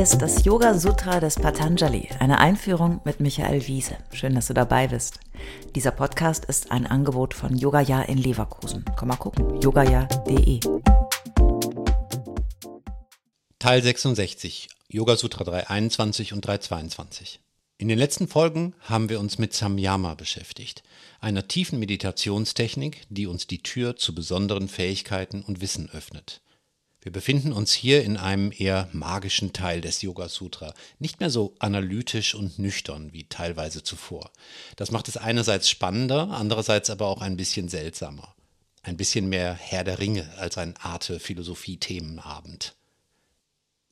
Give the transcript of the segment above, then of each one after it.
Ist das Yoga Sutra des Patanjali, eine Einführung mit Michael Wiese. Schön, dass du dabei bist. Dieser Podcast ist ein Angebot von Yogaya in Leverkusen. Komm mal gucken, yogaya.de. Teil 66, Yoga Sutra 321 und 322. In den letzten Folgen haben wir uns mit Samyama beschäftigt, einer tiefen Meditationstechnik, die uns die Tür zu besonderen Fähigkeiten und Wissen öffnet. Wir befinden uns hier in einem eher magischen Teil des Yoga Sutra, nicht mehr so analytisch und nüchtern wie teilweise zuvor. Das macht es einerseits spannender, andererseits aber auch ein bisschen seltsamer. Ein bisschen mehr Herr der Ringe als ein Arte-Philosophie-Themenabend.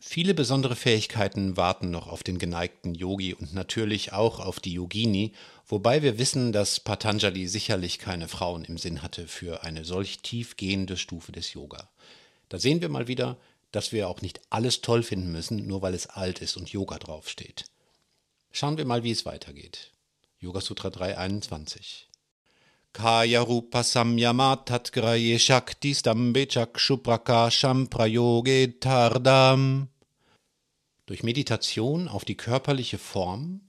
Viele besondere Fähigkeiten warten noch auf den geneigten Yogi und natürlich auch auf die Yogini, wobei wir wissen, dass Patanjali sicherlich keine Frauen im Sinn hatte für eine solch tiefgehende Stufe des Yoga. Da sehen wir mal wieder, dass wir auch nicht alles toll finden müssen, nur weil es alt ist und Yoga draufsteht. Schauen wir mal, wie es weitergeht. Yoga Sutra 321. Kaya Rupa Samyamat Graye Shakti Stambe Chakshuprakasham Prayoge Tardam. Durch Meditation auf die körperliche Form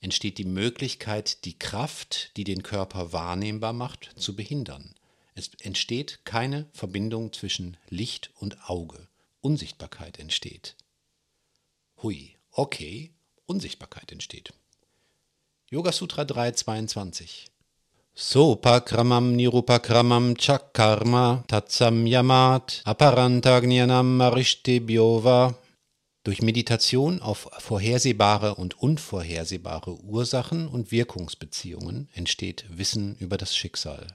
entsteht die Möglichkeit, die Kraft, die den Körper wahrnehmbar macht, zu behindern. Es entsteht keine Verbindung zwischen Licht und Auge. Unsichtbarkeit entsteht. Hui, okay, Unsichtbarkeit entsteht. Yoga Sutra 322 Sopakramam Nirupakramam Chakarma Tatsam Yamat Aparantagnianam Arishtebhyova durch Meditation auf vorhersehbare und unvorhersehbare Ursachen und Wirkungsbeziehungen entsteht Wissen über das Schicksal.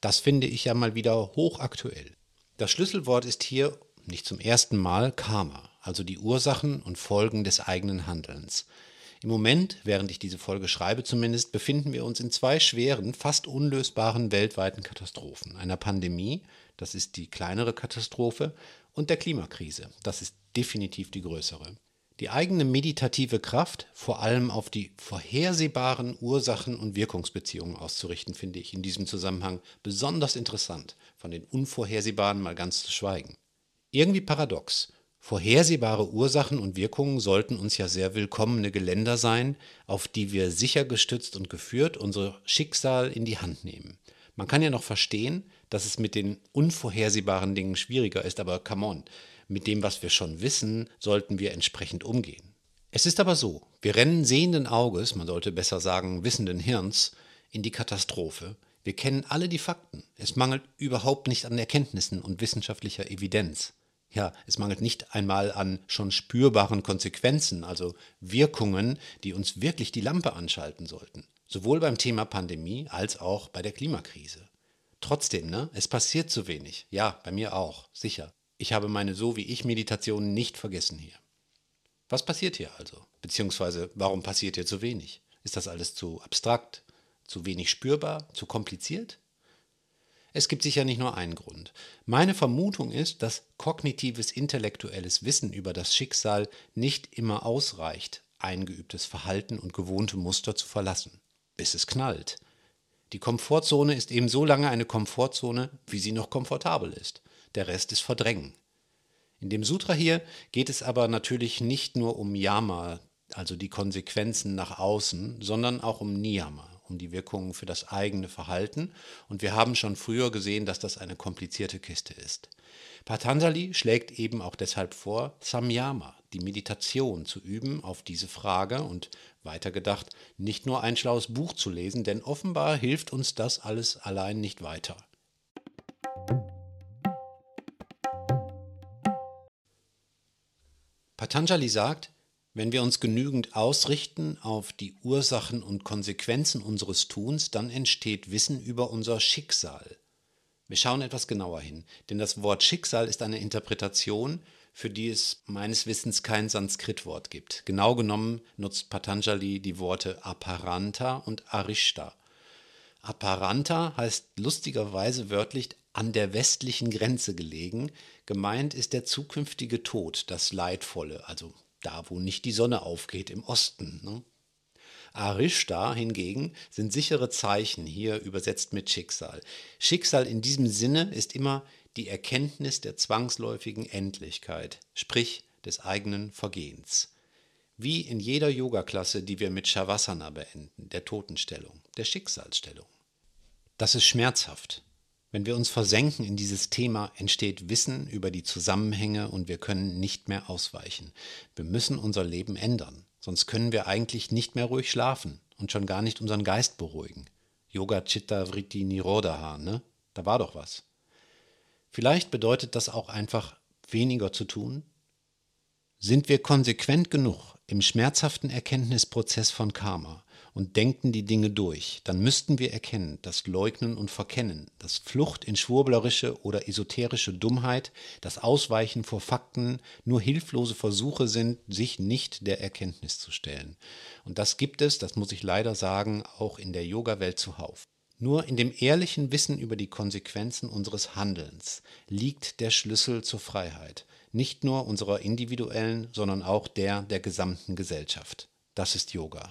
Das finde ich ja mal wieder hochaktuell. Das Schlüsselwort ist hier nicht zum ersten Mal Karma also die Ursachen und Folgen des eigenen Handelns. Im Moment, während ich diese Folge schreibe zumindest, befinden wir uns in zwei schweren, fast unlösbaren weltweiten Katastrophen. Einer Pandemie, das ist die kleinere Katastrophe, und der Klimakrise, das ist definitiv die größere. Die eigene meditative Kraft vor allem auf die vorhersehbaren Ursachen und Wirkungsbeziehungen auszurichten, finde ich in diesem Zusammenhang besonders interessant, von den unvorhersehbaren mal ganz zu schweigen. Irgendwie paradox. Vorhersehbare Ursachen und Wirkungen sollten uns ja sehr willkommene Geländer sein, auf die wir sicher gestützt und geführt unser Schicksal in die Hand nehmen. Man kann ja noch verstehen, dass es mit den unvorhersehbaren Dingen schwieriger ist, aber come on, mit dem, was wir schon wissen, sollten wir entsprechend umgehen. Es ist aber so, wir rennen sehenden Auges, man sollte besser sagen wissenden Hirns, in die Katastrophe. Wir kennen alle die Fakten. Es mangelt überhaupt nicht an Erkenntnissen und wissenschaftlicher Evidenz. Ja, es mangelt nicht einmal an schon spürbaren Konsequenzen, also Wirkungen, die uns wirklich die Lampe anschalten sollten. Sowohl beim Thema Pandemie als auch bei der Klimakrise. Trotzdem, ne, es passiert zu wenig. Ja, bei mir auch, sicher. Ich habe meine So wie ich Meditation nicht vergessen hier. Was passiert hier also? Beziehungsweise, warum passiert hier zu wenig? Ist das alles zu abstrakt, zu wenig spürbar, zu kompliziert? Es gibt sicher nicht nur einen Grund. Meine Vermutung ist, dass kognitives intellektuelles Wissen über das Schicksal nicht immer ausreicht, eingeübtes Verhalten und gewohnte Muster zu verlassen, bis es knallt. Die Komfortzone ist eben so lange eine Komfortzone, wie sie noch komfortabel ist. Der Rest ist Verdrängen. In dem Sutra hier geht es aber natürlich nicht nur um Yama, also die Konsequenzen nach außen, sondern auch um Niyama, um die Wirkungen für das eigene Verhalten. Und wir haben schon früher gesehen, dass das eine komplizierte Kiste ist. Patanjali schlägt eben auch deshalb vor, Samyama, die Meditation zu üben auf diese Frage und weitergedacht, nicht nur ein schlaues Buch zu lesen, denn offenbar hilft uns das alles allein nicht weiter. Patanjali sagt, wenn wir uns genügend ausrichten auf die Ursachen und Konsequenzen unseres Tuns, dann entsteht Wissen über unser Schicksal. Wir schauen etwas genauer hin, denn das Wort Schicksal ist eine Interpretation, für die es meines Wissens kein Sanskritwort gibt. Genau genommen nutzt Patanjali die Worte Aparanta und Arishta. Aparanta heißt lustigerweise wörtlich an der westlichen Grenze gelegen. Gemeint ist der zukünftige Tod, das Leidvolle, also da wo nicht die Sonne aufgeht, im Osten. Ne? Arishta hingegen sind sichere Zeichen, hier übersetzt mit Schicksal. Schicksal in diesem Sinne ist immer die Erkenntnis der zwangsläufigen Endlichkeit, sprich des eigenen Vergehens. Wie in jeder Yoga-Klasse, die wir mit Shavasana beenden, der Totenstellung, der Schicksalsstellung. Das ist schmerzhaft. Wenn wir uns versenken in dieses Thema, entsteht Wissen über die Zusammenhänge und wir können nicht mehr ausweichen. Wir müssen unser Leben ändern, sonst können wir eigentlich nicht mehr ruhig schlafen und schon gar nicht unseren Geist beruhigen. Yoga Chitta Vritti Nirodha, ne? Da war doch was. Vielleicht bedeutet das auch einfach weniger zu tun? Sind wir konsequent genug im schmerzhaften Erkenntnisprozess von Karma und denken die Dinge durch, dann müssten wir erkennen, dass Leugnen und Verkennen, das Flucht in schwurblerische oder esoterische Dummheit, das Ausweichen vor Fakten nur hilflose Versuche sind, sich nicht der Erkenntnis zu stellen. Und das gibt es, das muss ich leider sagen, auch in der Yoga-Welt zuhauf. Nur in dem ehrlichen Wissen über die Konsequenzen unseres Handelns liegt der Schlüssel zur Freiheit, nicht nur unserer individuellen, sondern auch der der gesamten Gesellschaft. Das ist Yoga.